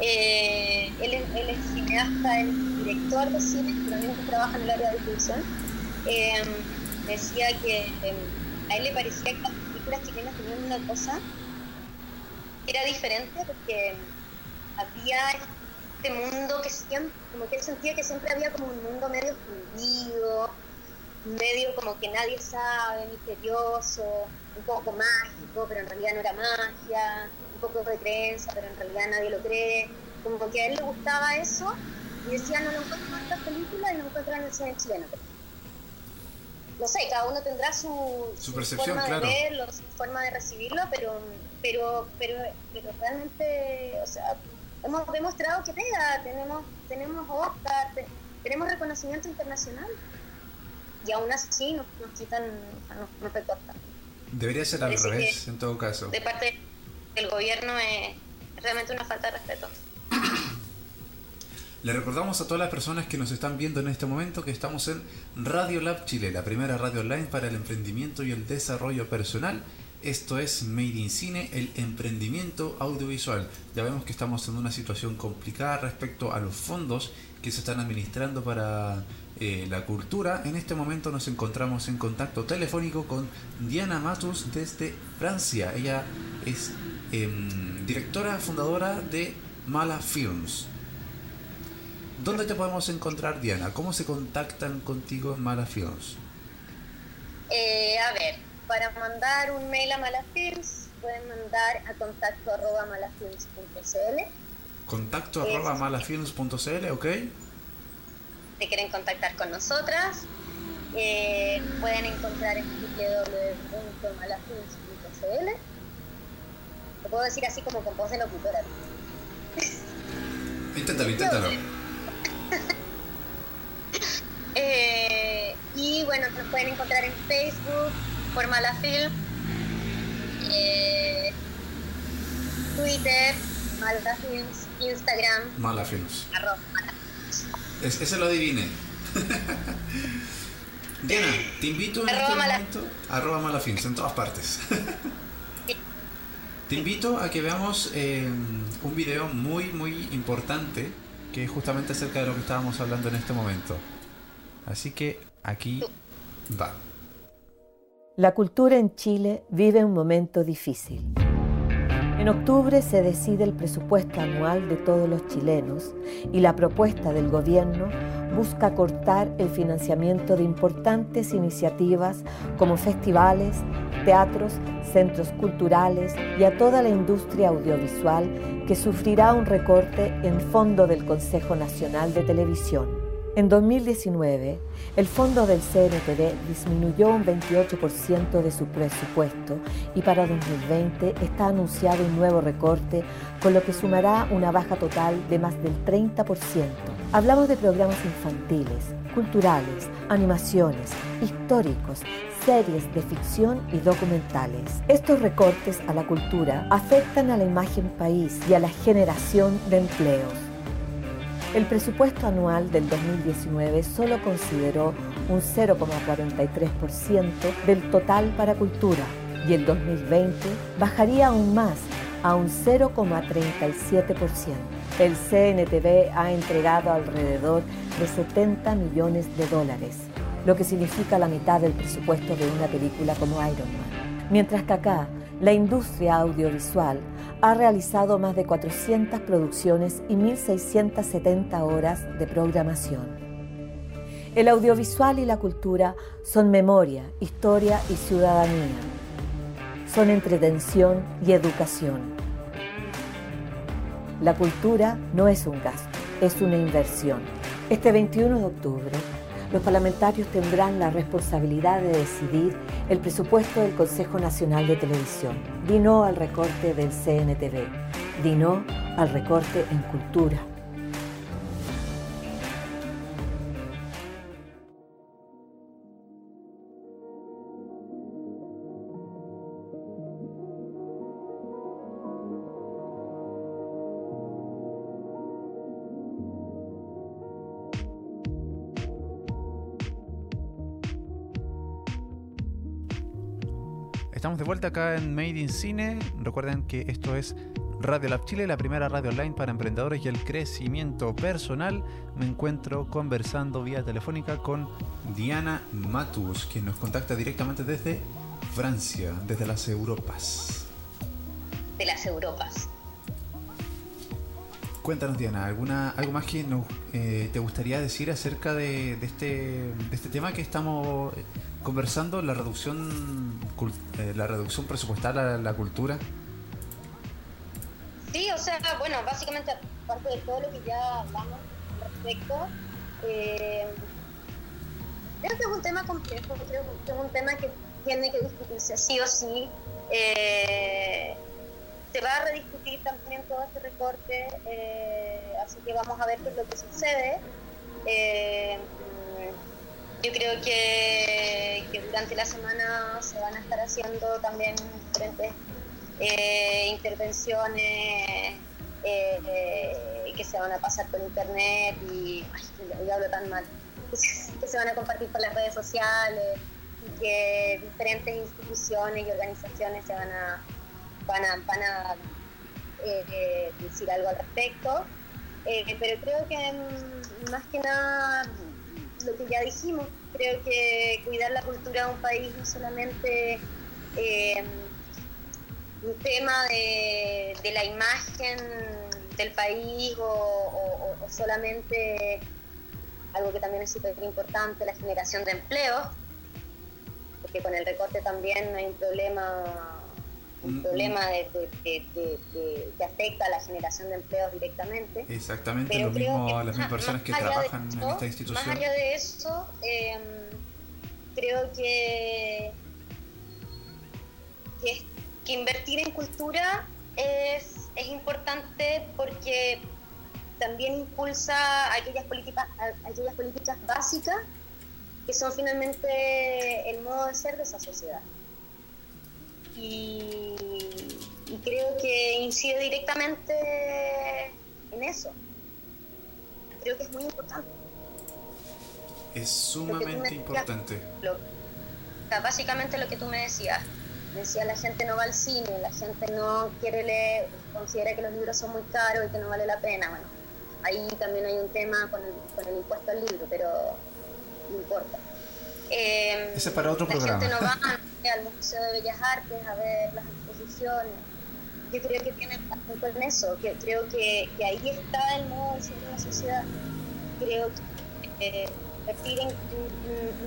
eh, él, es- cineasta, es director de cine, pero también trabaja en el área de distribución, eh, decía que eh, a él le parecía que las películas chilenas tenían una cosa que era diferente porque había este mundo que siempre, como que él sentía que siempre había como un mundo medio escondido, medio como que nadie sabe, misterioso, un poco mágico, pero en realidad no era magia, un poco de creencia, pero en realidad nadie lo cree. Como que a él le gustaba eso y decía, no lo encuentro en otras películas y no lo encuentro en el cine chileno. No sé, cada uno tendrá su, Su percepción, forma claro. de verlo, su forma de recibirlo, pero, pero, pero, pero realmente, o sea, hemos demostrado que pega, tenemos, tenemos Oscar, te- tenemos reconocimiento internacional y aún así nos, nos quitan, nos, nos recortan. Debería ser al Parece revés, en todo caso. De parte del gobierno es realmente una falta de respeto. Le recordamos a todas las personas que nos están viendo en este momento que estamos en Radio Lab Chile, la primera radio online para el emprendimiento y el desarrollo personal. Esto es Made in Cine, el emprendimiento audiovisual. Ya vemos que estamos en una situación complicada respecto a los fondos que se están administrando para eh, la cultura. En este momento nos encontramos en contacto telefónico con Diana Matus desde Francia. Ella es em, directora fundadora de Mala Films. ¿Dónde te podemos encontrar, Diana? ¿Cómo se contactan contigo en Mala Films? Eh, a ver, para mandar un mail a Malafilms pueden mandar a contacto arroba malafilms.cl Contacto arroba malafilms.cl, ¿ok? si quieren contactar con nosotras. Eh, pueden encontrar en www.malafilms.cl Lo puedo decir así como con voz de locutora. Inténtalo, inténtalo. Eh, y bueno, nos pueden encontrar en Facebook por Malafilm, eh, Twitter, Malafilms, Instagram, Mala Films. arroba Es- ese lo adiviné. Diana, te invito en Arroba este momento. Arroba Malafilms, en todas partes. Te invito a que veamos eh, un video muy, muy importante que es justamente acerca de lo que estábamos hablando en este momento. Así que aquí va. La cultura en Chile vive un momento difícil. En octubre se decide el presupuesto anual de todos los chilenos y la propuesta del gobierno busca cortar el financiamiento de importantes iniciativas como festivales, teatros, centros culturales y a toda la industria audiovisual que sufrirá un recorte en fondo del Consejo Nacional de Televisión. En 2019, el fondo del CNTV disminuyó un 28% de su presupuesto y para 2020 está anunciado un nuevo recorte, con lo que sumará una baja total de más del 30%. Hablamos de programas infantiles, culturales, animaciones, históricos, series de ficción y documentales. Estos recortes a la cultura afectan a la imagen país y a la generación de empleos. El presupuesto anual del 2019 solo consideró un 0,43% del total para cultura y el 2020 bajaría aún más a un 0,37%. El CNTV ha entregado alrededor de 70 millones de dólares, lo que significa la mitad del presupuesto de una película como Iron Man. Mientras que acá, la industria audiovisual ha realizado más de 400 producciones y 1.670 horas de programación. El audiovisual y la cultura son memoria, historia y ciudadanía. Son entretención y educación. La cultura no es un gasto, es una inversión. Este 21 de octubre, los parlamentarios tendrán la responsabilidad de decidir el presupuesto del Consejo Nacional de Televisión. Di no al recorte del CNTV. Di no al recorte en cultura. Estamos de vuelta acá en Made in Cine. Recuerden que esto es Radio Lab Chile, la primera radio online para emprendedores y el crecimiento personal. Me encuentro conversando vía telefónica con Diana Matus, quien nos contacta directamente desde Francia, desde las Europas. De las Europas. Cuéntanos, Diana, ¿alguna, ¿algo más que nos, eh, te gustaría decir acerca de, de este, de este tema que estamos conversando, la reducción, eh, la reducción presupuestal a la cultura? Sí, o sea, bueno, básicamente aparte de todo lo que ya hablamos al respecto, eh, creo que es un tema complejo, creo que es un tema que tiene que discutirse sí o sí. Eh, se va a rediscutir también todo este recorte, así que vamos a ver qué es lo que sucede. Yo creo que, durante la semana se van a estar haciendo también diferentes eh, intervenciones eh, eh, que se van a pasar por internet y ay, yo hablo tan mal que se van a compartir por las redes sociales y que diferentes instituciones y organizaciones se van a van a, van a decir algo al respecto. Pero creo que mm, más que nada lo que ya dijimos creo que cuidar la cultura de un país no solamente eh, un tema de, la imagen del país o solamente algo que también es súper importante, la generación de empleo, porque con el recorte también hay un problema un Mm, problema de, de- que afecta a la generación de empleos directamente. Exactamente Pero lo mismo a las mismas personas que trabajan en esta institución. Más allá de eso, eh, creo que, que, que invertir en cultura es, es importante porque también impulsa aquellas políticas, aquellas políticas básicas que son finalmente el modo de ser de esa sociedad. Y, y creo que incide directamente en eso. Creo que es muy importante. Es sumamente importante. Lo- o sea, básicamente lo que tú me decías. Decía, la gente no va al cine, la gente no quiere leer, considera que los libros son muy caros y que no vale la pena. Bueno, ahí también hay un tema con el, con el impuesto al libro, pero no importa. Eh, Ese es para otro la programa. gente no va al Museo de Bellas Artes a ver las exposiciones. Yo creo que tiene razón con eso, que creo que, que ahí está el modo de ser la sociedad. Creo que eh,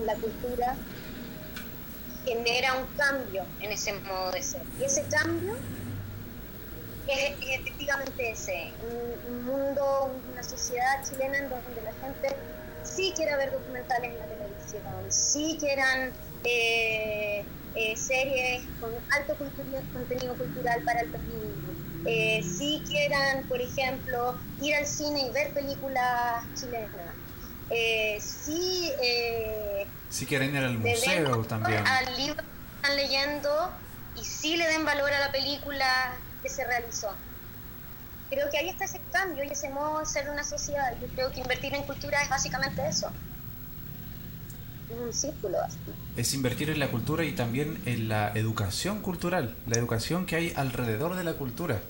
la cultura genera un cambio en ese modo de ser. Y ese cambio es, es efectivamente ese, un, un mundo, una sociedad chilena en donde la gente sí quiera ver documentales en la televisión, sí quieran eh, eh, series con alto contenido cultural para altos niños, eh, sí quieran, por ejemplo, ir al cine y ver películas chilenas, eh, sí eh, Si quieren ir al museo también. al libro que están leyendo y sí le den valor a la película que se realizó. Creo que ahí está ese cambio y ese modo de ser una sociedad. Yo creo que invertir en cultura es básicamente eso. Es un círculo. así. Es invertir en la cultura y también en la educación cultural, la educación que hay alrededor de la cultura.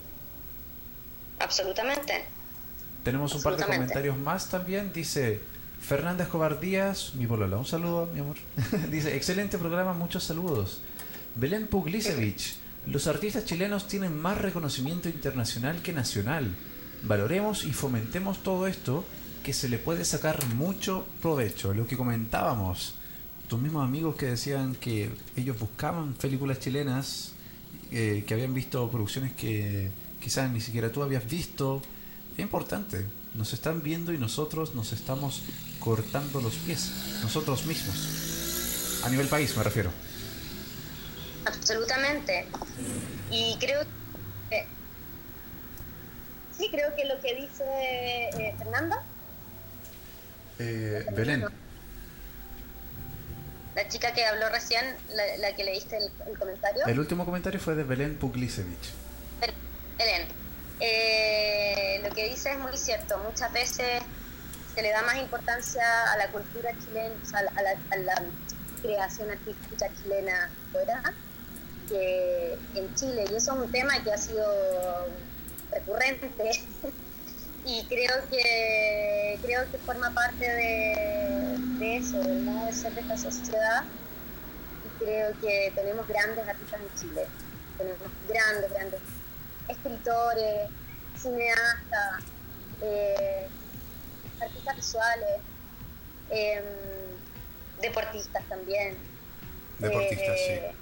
Absolutamente. Tenemos un par de comentarios más también. Dice Fernanda Escobar Díaz, mi polola, un saludo, mi amor. Dice, excelente programa, muchos saludos. Belén Puglisevich, los artistas chilenos tienen más reconocimiento internacional que nacional. Valoremos y fomentemos todo esto que se le puede sacar mucho provecho. Lo que comentábamos, tus mismos amigos que decían que ellos buscaban películas chilenas, eh, que habían visto producciones que quizás ni siquiera tú habías visto. Es importante, nos están viendo y nosotros nos estamos cortando los pies, nosotros mismos. A nivel país me refiero. Absolutamente. Y creo que sí, creo que lo que dice eh, Fernanda, Eh, Belén. la chica que habló recién, la, la que leíste el, el comentario. El último comentario fue de Belén Puglisevich. Belén, eh, lo que dice es muy cierto. Muchas veces se le da más importancia a la cultura chilena, la, a la- a la creación artística chilena fuera que en Chile. Y eso es un tema que ha sido recurrente y creo que creo que forma parte de, de eso, del modo de ser de esta sociedad. Y creo que tenemos grandes artistas en Chile. Tenemos grandes, grandes escritores, cineastas, eh, artistas visuales, em, deportistas también. Deportistas, eh,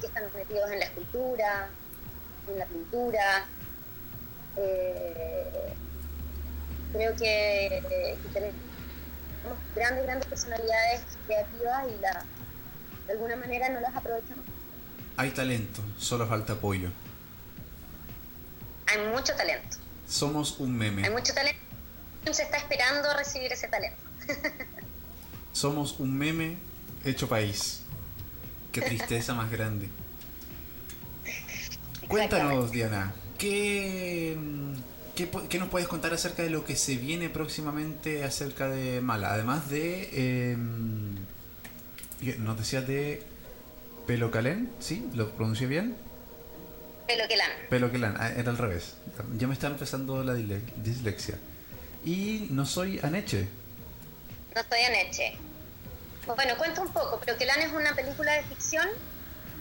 Que están metidos en la escultura, en la pintura. Eh, creo que, que tenemos grandes, grandes personalidades creativas y la, de alguna manera no las aprovechamos. Hay talento, solo falta apoyo. Hay mucho talento. Somos un Hay meme. mucho talento. Se está esperando recibir ese talento. Somos un meme hecho país. Qué tristeza más grande. Cuéntanos, Diana, ¿qué, qué, pu- qué nos puedes contar acerca de lo que se viene próximamente acerca de Mala? Además de... eh, nos decías de Pelocalén, ¿sí? ¿Lo pronuncié bien? Pelo que lana. Peloquelán, ah, era al revés. Ya me está empezando la dislexia. Y no soy Aneche. No estoy en Eche. Bueno, cuento un poco. Pero que es una película de ficción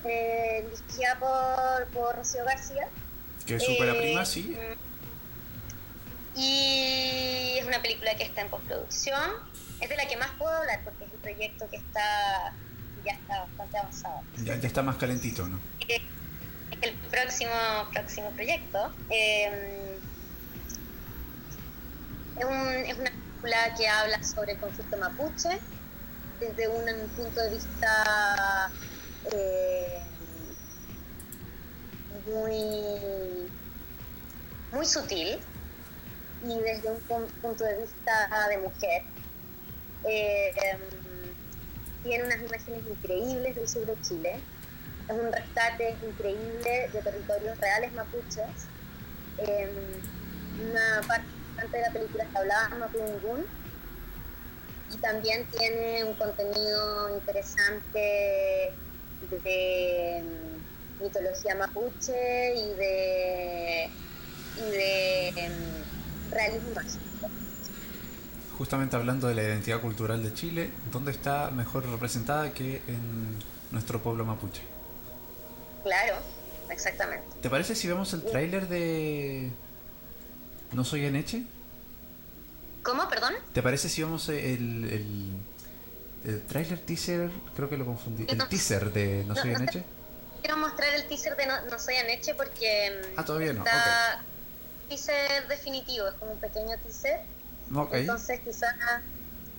eh, dirigida por, por Rocío García. Que es súper Eh, prima, sí. Y es una película que está en postproducción. Es de la que más puedo hablar porque es un proyecto que está ya está bastante avanzado. Ya, ya está más calentito, ¿no? Eh, es el próximo, próximo proyecto. eh, es, un- es una película que habla sobre el conflicto mapuche desde un, punto de vista eh, muy, muy sutil y desde un pun- punto de vista de mujer. Eh, tiene unas imágenes increíbles del sur de Chile. Es un rescate increíble de territorios reales mapuches. Eh, una parte de la película está hablada en Mapudungún y también tiene un contenido interesante de mitología mapuche y de, y de em, realismo mágico. Justamente hablando de la identidad cultural de Chile, ¿dónde está mejor representada que en nuestro pueblo mapuche? Claro, exactamente. ¿Te parece si vemos el tráiler de No soy Aneche? ¿Cómo, perdón? ¿Te parece si vemos el, el, el tráiler teaser? Creo que lo confundí. El teaser de No soy No, Aneche. Quiero mostrar el teaser de No, no Soy Aneche porque Ah, todavía no. está teaser definitivo, es como un pequeño teaser. Entonces quizás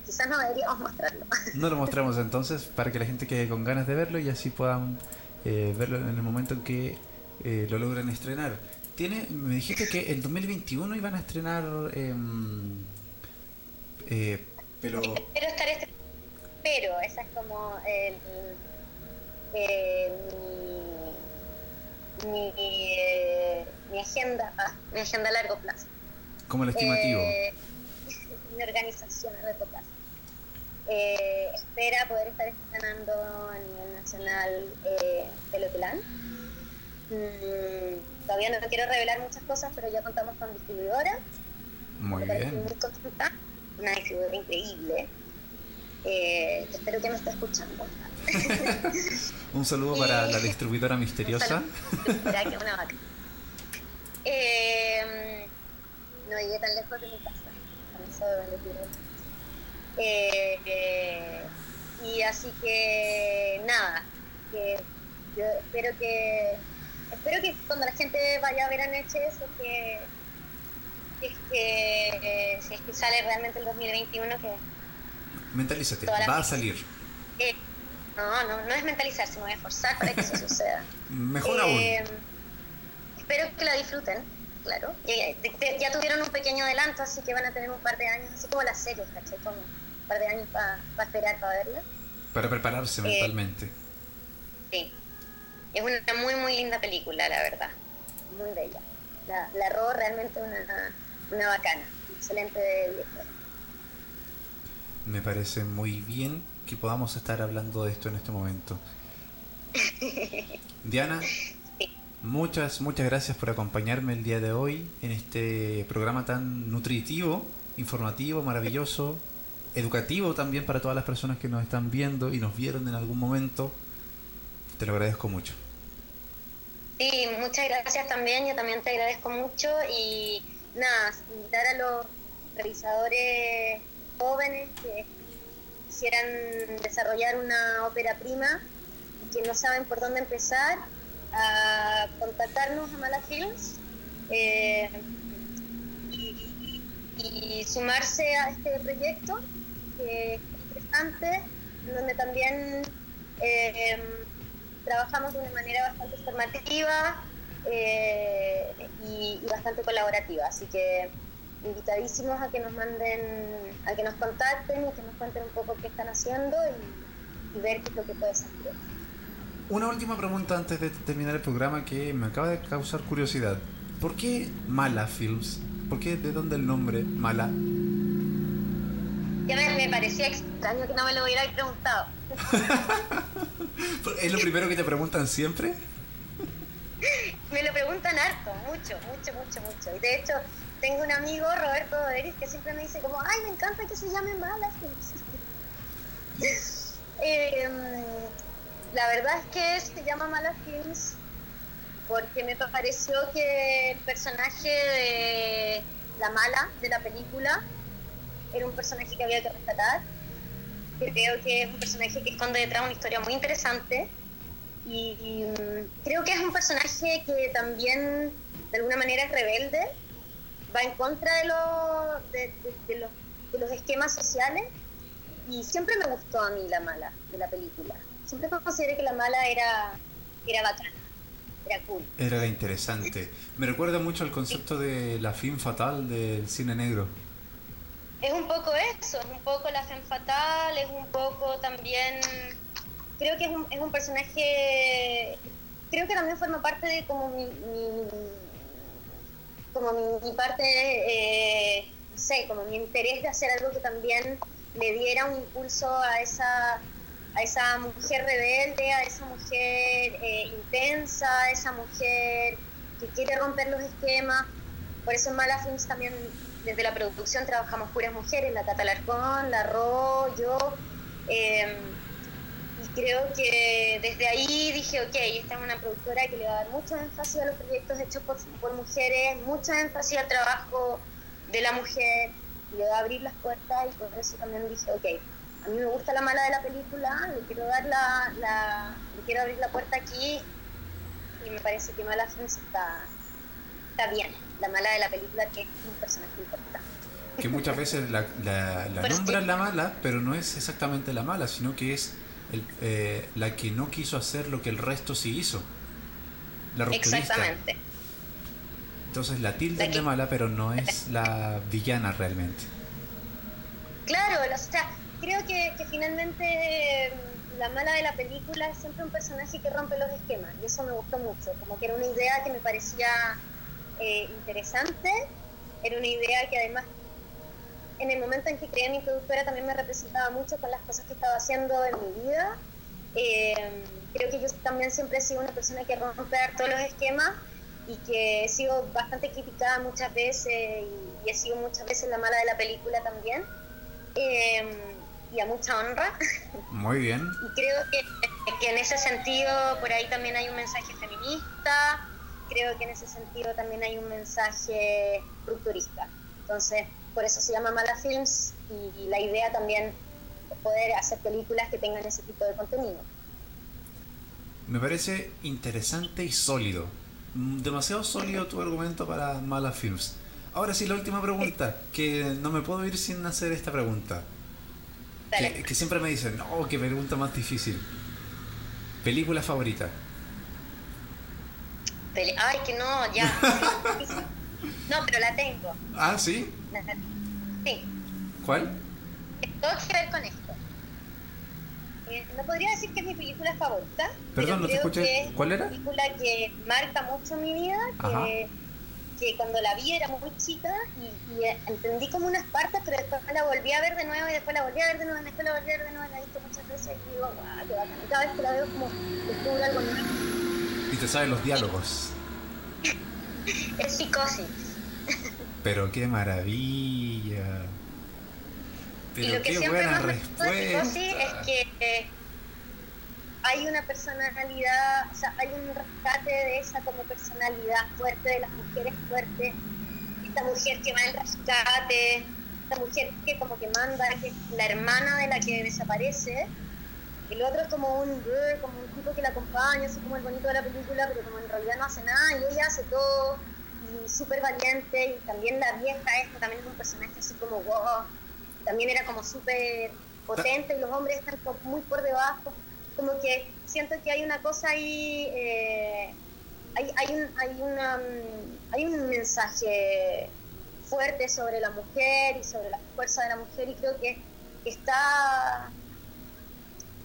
quizás no deberíamos mostrarlo. No lo mostramos entonces para que la gente quede con ganas de verlo y así puedan eh, verlo en el momento en que eh, lo logren estrenar. Tiene, me dijiste que el 2021 iban a estrenar, em, eh, pero Espero estar este... Pero esa es como el, eh, mi, mi, eh, mi agenda, ah, mi agenda a largo plazo. como el estimativo. Eh, mi organización a largo plazo. Eh, espera poder estar estrenando a nivel nacional eh, Pelotelán. Mm, todavía no quiero revelar muchas cosas, pero ya contamos con distribuidora. Muy bien. muy contenta. Una distribuidora increíble. Eh, espero que me esté escuchando. Un saludo para la distribuidora misteriosa. Espera, que una vaca. Eh, no llegué tan lejos de mi casa. Con eso. Eh, eh, y así que nada, que yo espero que espero que cuando la gente vaya a ver a es que que, eh, si es que sale realmente el 2021 que Mentalízate, va a salir. Eh, no, no, no es mentalizarse, me voy a esforzar para que eso suceda. Mejor Eh, aún. espero que la disfruten, claro. Ya, ya tuvieron un pequeño adelanto, así que van a tener un par de años, así como las series, ¿cachai? Como un par de años para esperar para verla. Para prepararse Eh, mentalmente. Sí. Es una muy, muy linda película, la verdad. Muy bella. La, la Ro realmente una, una bacana. Excelente directora. Me parece muy bien que podamos estar hablando de esto en este momento. Diana, muchas, muchas gracias por acompañarme el día de hoy en este programa tan nutritivo, informativo, maravilloso, educativo también para todas las personas que nos están viendo y nos vieron en algún momento. Te lo agradezco mucho. Sí, muchas gracias también. Yo también te agradezco mucho. Y nada, invitar a los realizadores jóvenes que quisieran desarrollar una ópera prima y que no saben por dónde empezar, a contactarnos a Mala Films eh, y, sumarse a este proyecto que es interesante, donde también eh, trabajamos de una manera bastante formativa eh, y, y bastante colaborativa. Así que invitadísimos a que nos manden, a que nos contacten y que nos cuenten un poco qué están haciendo y, y ver qué es lo que puede salir. Una última pregunta antes de terminar el programa que me acaba de causar curiosidad. ¿Por qué Mala Films? ¿Por qué de dónde el nombre Mala? Ya me, me parecía extraño que no me lo hubiera preguntado. ¿Es lo primero que te preguntan siempre? Me lo preguntan harto, mucho, mucho, mucho, mucho. Y de hecho, tengo un amigo, Roberto Doderis, que siempre me dice como, ay, me encanta que se llame Mala Films. Eh, la verdad es que se llama Mala Films porque me pareció que el personaje de la mala de la película era un personaje que había que rescatar. Creo que es un personaje que esconde detrás una historia muy interesante y, y, mm, creo que es un personaje que también de alguna manera es rebelde, va en contra de, lo- de, de- de los, de los esquemas sociales y siempre me gustó a mí la mala de la película. Siempre consideré que la mala era, era bacana, era cool. Era interesante. Me recuerda mucho al concepto de la fin fatal del cine negro. Es un poco eso, es un poco la femme fatal, es un poco también. Creo que es un, es un personaje. Creo que también forma parte de como mi. mi- como mi, parte. eh, no sé, como mi interés de hacer algo que también le diera un impulso a esa a esa mujer rebelde, a esa mujer eh, intensa, a esa mujer que quiere romper los esquemas. Por eso en Mala también desde la producción trabajamos puras mujeres, la Tata Larcón, la Ro, yo. eh, creo que desde ahí dije, ok, esta es una productora que le va a dar mucho énfasis a los proyectos hechos por, por mujeres, mucho énfasis al trabajo de la mujer, y le va a abrir las puertas y por eso también dije, ok, a mí me gusta la mala de la película, le quiero dar la, la- le quiero abrir la puerta aquí y me parece que Mala Films está, está bien, la mala de la película que es un personaje importante. Que muchas veces la, la, la Pero nombran la mala, pero no es exactamente la mala, sino que es el- eh, la que no quiso hacer lo que el resto sí hizo. La rupturista. Exactamente. Entonces la que- de mala, pero no es la villana realmente. Claro, o sea, creo que, que finalmente eh, la mala de la película es siempre un personaje que rompe los esquemas y eso me gustó mucho, como que era una idea que me parecía eh, interesante, era una idea que además en el momento en que creé mi productora también me representaba mucho con las cosas que estaba haciendo en mi vida. Eh, creo que yo también siempre he sido una persona que rompe todos los esquemas y que he sido bastante criticada muchas veces y, y he sido muchas veces la mala de la película también. Eh, y a mucha honra. Muy bien. Y creo que, que en ese sentido por ahí también hay un mensaje feminista, creo que en ese sentido también hay un mensaje rupturista. Entonces, por eso se llama Mala Films y, y la idea también es poder hacer películas que tengan ese tipo de contenido. Me parece interesante y sólido. Mm, Demasiado sólido tu argumento para Mala Films. Ahora sí, la última pregunta, que no me puedo ir sin hacer esta pregunta. Que, que siempre me dicen, no, qué pregunta más difícil. ¿Película favorita? Ay, que no, ya. No, pero la tengo. Ah, sí. La- Sí, ¿Cuál? todo que ver con esto. Eh, no podría decir que es mi película favorita. Perdón, no te escuché. que es ¿Cuál era? Una película que marca mucho mi vida, que, que cuando la vi era muy chica y, y, eh, entendí como unas partes, pero después la volví a ver de nuevo y después la volví a ver de nuevo y después la volví a ver de nuevo, la he visto muchas veces y digo, guau, qué bacán. Cada vez que la veo como descubro algo nuevo. Y te saben los diálogos. Es psicosis. Pero qué maravilla. y lo que qué siempre buena gustó de psicosis respuesta. es que eh, hay una personalidad, o sea, hay un rescate de esa como personalidad fuerte de las mujeres fuertes. Esta mujer que va en rescate, esta mujer que como que manda, que es la hermana de la que desaparece. El otro es como un como un tipo que la acompaña, así como el bonito de la película, pero como en realidad no hace nada y ella hace todo y súper valiente y también la vieja esta también es un personaje así como wow, también era como súper potente y los hombres están muy por debajo, como que siento que hay una cosa ahí, eh, hay, hay, un, hay, una, hay un mensaje fuerte sobre la mujer y sobre la fuerza de la mujer y creo que está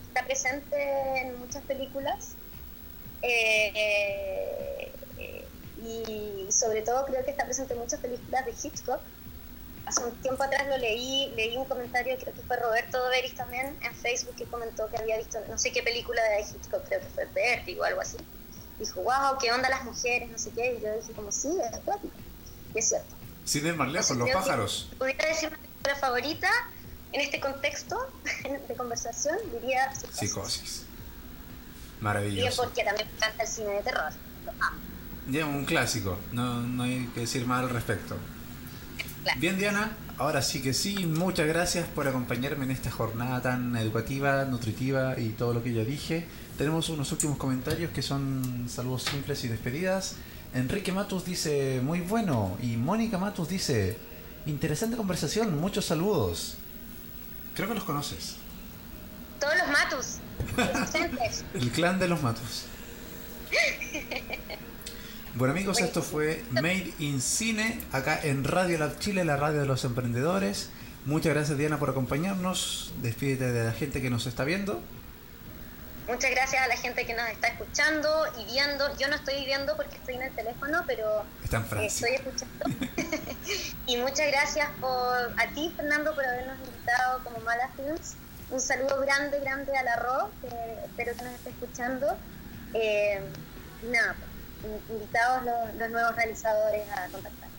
está presente en muchas películas eh, eh, y sobre todo creo que está presente en muchas películas de Hitchcock. Hace un tiempo atrás lo leí, leí un comentario, creo que fue Roberto Doveris también en Facebook que comentó que había visto no sé qué película de Hitchcock, creo que fue Vértigo o algo así. Dijo, wow, qué onda las mujeres, no sé qué, y yo dije como sí, es acuático. Y es cierto. Sin ir más lejos, los pájaros. pudiera decir mi película favorita en este contexto de conversación, diría Psicosis. Psicosis. Y Maravilloso. porque también me encanta el cine de terror. Lo amo. Ya, un clásico. No, no hay que decir más al respecto. Claro. Bien, Diana. Ahora sí que sí. Muchas gracias por acompañarme en esta jornada tan educativa, nutritiva y todo lo que ya dije. Tenemos unos últimos comentarios que son saludos simples y despedidas. Enrique Matus dice, muy bueno. Y Mónica Matus dice, interesante conversación, muchos saludos. Creo que los conoces. Todos los matus. El clan de los matos. Bueno amigos, esto fue Made in Cine, acá en Radio Lab Chile, la radio de los emprendedores. Muchas gracias Diana por acompañarnos. Despídete de la gente que nos está viendo. Muchas gracias a la gente que nos está escuchando y viendo. Yo no estoy viendo porque estoy en el teléfono, pero eh, estoy escuchando. y muchas gracias por a ti, Fernando, por habernos invitado como Mala Films. Un saludo grande, grande a la Ro, que espero que nos esté escuchando. Eh, nada, in- invitados los, los nuevos realizadores a contactar.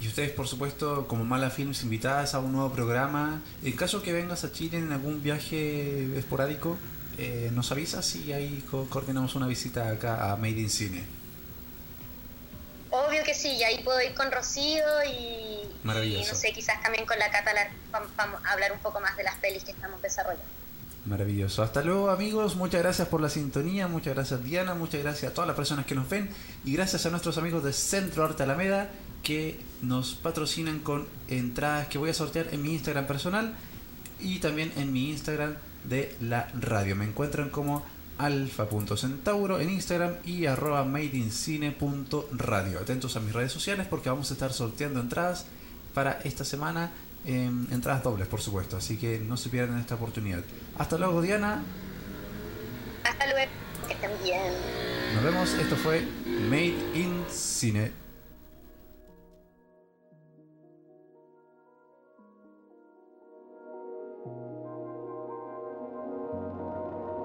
Y ustedes, por supuesto, como Mala Films, invitadas a un nuevo programa. En caso que vengas a Chile en algún viaje esporádico, eh, nos avisas y ahí co- coordinamos una visita acá a Made in Cine. Obvio que sí, y ahí puedo ir con Rocío y, Maravilloso. y no sé, quizás también con la Cata vamos a hablar un poco más de las pelis que estamos desarrollando. Maravilloso. Hasta luego amigos, muchas gracias por la sintonía, muchas gracias Diana, muchas gracias a todas las personas que nos ven y gracias a nuestros amigos de Centro Arte Alameda que nos patrocinan con entradas que voy a sortear en mi Instagram personal y también en mi Instagram de la radio. Me encuentran como alfa.centauro en Instagram y arroba madeincine.radio. Atentos a mis redes sociales porque vamos a estar sorteando entradas para esta semana. eh, entradas dobles, por supuesto. Así que no se pierdan esta oportunidad. Hasta luego, Diana. Hasta luego, que estén bien. Nos vemos. Esto fue Made in Cine.